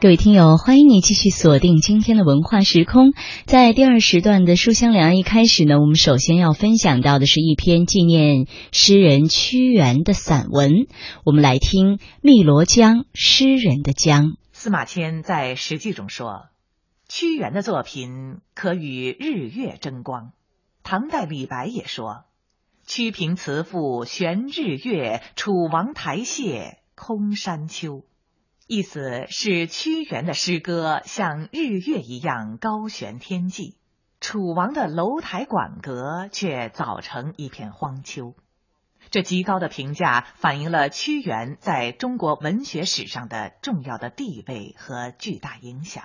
各位听友，欢迎你继续锁定今天的文化时空。在第二时段的书香两岸一开始呢，我们首先要分享到的是一篇纪念诗人屈原的散文。我们来听《汨罗江》，诗人的江。司马迁在《史记》中说，屈原的作品可与日月争光。唐代李白也说：“屈平辞赋悬日月，楚王台榭空山丘。”意思是屈原的诗歌像日月一样高悬天际，楚王的楼台馆阁却早成一片荒丘。这极高的评价反映了屈原在中国文学史上的重要的地位和巨大影响。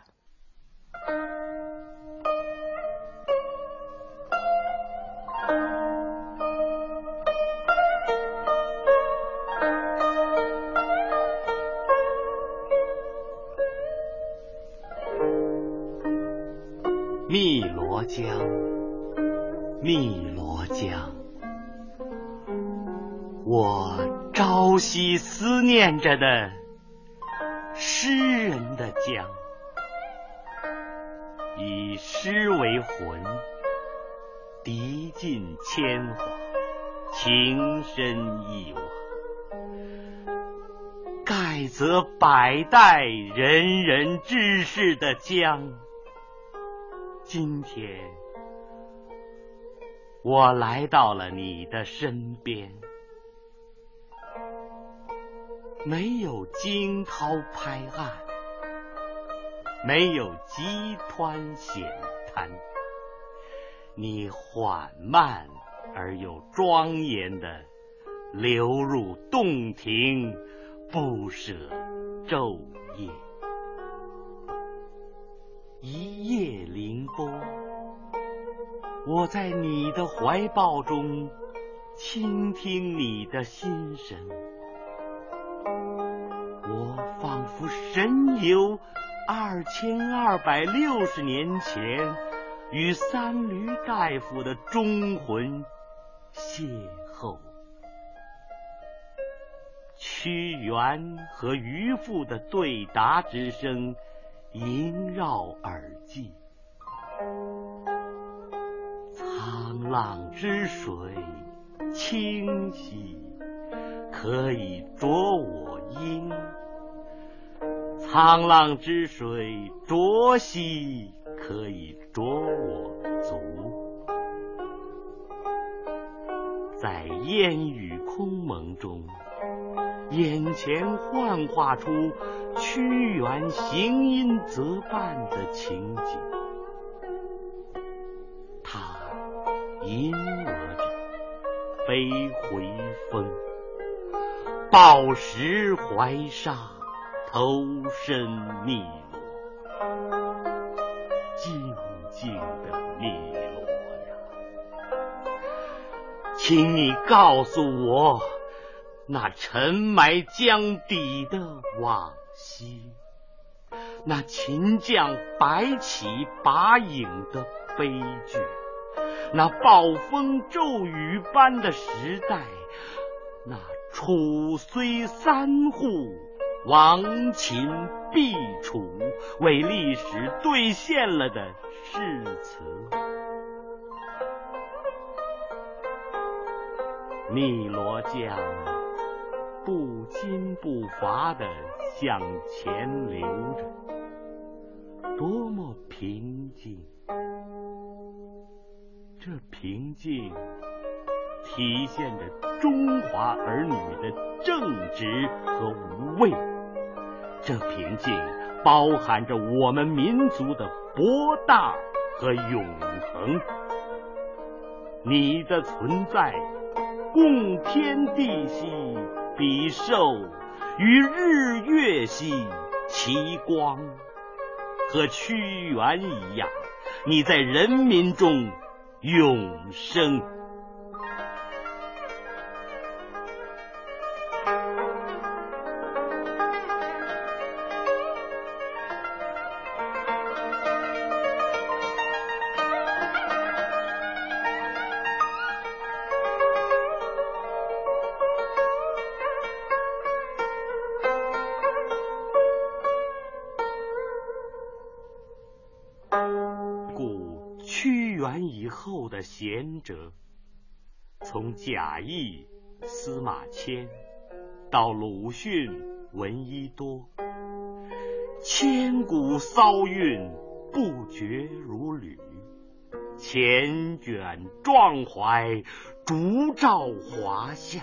汨罗江，我朝夕思念着的诗人的江，以诗为魂，涤尽铅华，情深意往，盖泽百代仁人志士的江。今天，我来到了你的身边，没有惊涛拍岸，没有急湍险滩，你缓慢而又庄严的流入洞庭，不舍昼夜。一夜凌波，我在你的怀抱中倾听你的心声，我仿佛神游二千二百六十年前，与三闾大夫的忠魂邂逅，屈原和渔父的对答之声。萦绕耳际，沧浪之水清兮，可以濯我缨；沧浪之水浊兮，可以濯我足。在烟雨空蒙中。眼前幻化出屈原行吟则伴的情景，吟额着飞回风，抱石怀沙，投身汨罗，静静的汨罗呀，请你告诉我。那沉埋江底的往昔，那秦将白起拔影的悲剧，那暴风骤雨般的时代，那楚虽三户，亡秦必楚，为历史兑现了的誓词。汨罗江。不惊不伐的向前流着，多么平静！这平静体现着中华儿女的正直和无畏，这平静包含着我们民族的博大和永恒。你的存在，共天地兮。比寿与日月兮其光，和屈原一样，你在人民中永生。屈原以后的贤者，从贾谊、司马迁到鲁迅、闻一多，千古骚韵不绝如缕，缱绻壮怀，烛照华夏。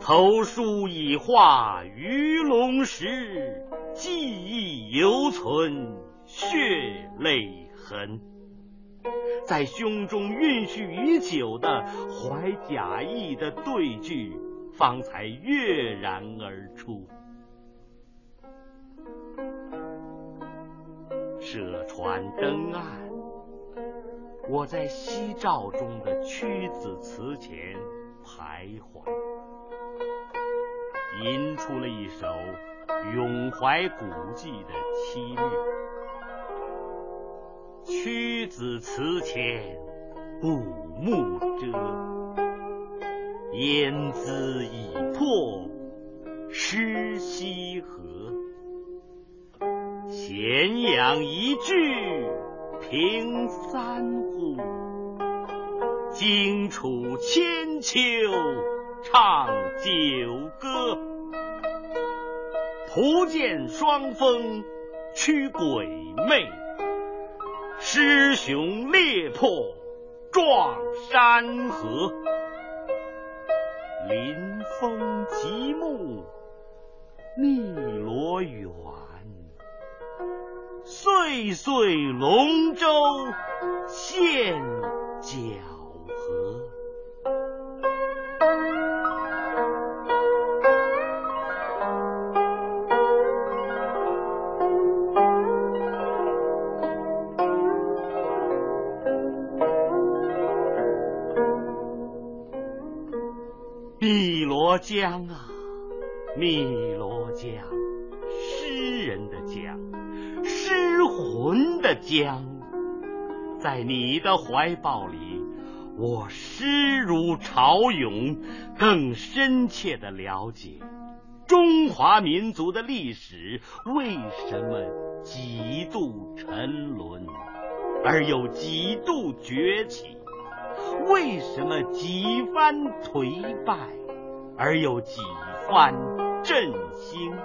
投书已化鱼龙石，记忆犹存血泪痕。在胸中蕴蓄已久的怀贾谊的对句，方才跃然而出。舍船登岸，我在夕照中的屈子祠前徘徊。吟出了一首咏怀古迹的凄妙。屈子祠前古木遮，烟姿已破湿溪河。咸阳一句平三户，荆楚千秋唱九歌。图见双峰驱鬼魅，狮雄猎破撞山河。临风极目汨罗远，岁岁龙舟献桨。江啊，汨罗江，诗人的江，诗魂的江，在你的怀抱里，我诗如潮涌，更深切的了解中华民族的历史为什么几度沉沦，而又几度崛起，为什么几番颓败。而有几番振兴，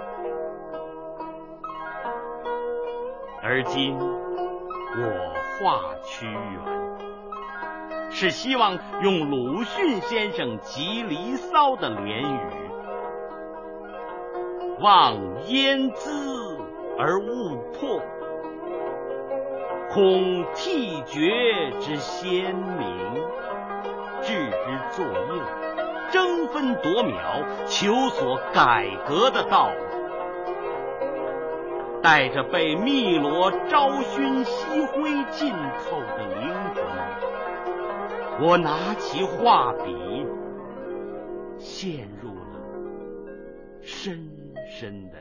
而今我画屈原，是希望用鲁迅先生《集离骚》的联语：“望烟姿而勿迫，恐替绝之先明，置之作右。”争分夺秒，求索改革的道路。带着被汨罗朝熏夕灰浸透的灵魂，我拿起画笔，陷入了深深的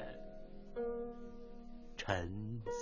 沉思。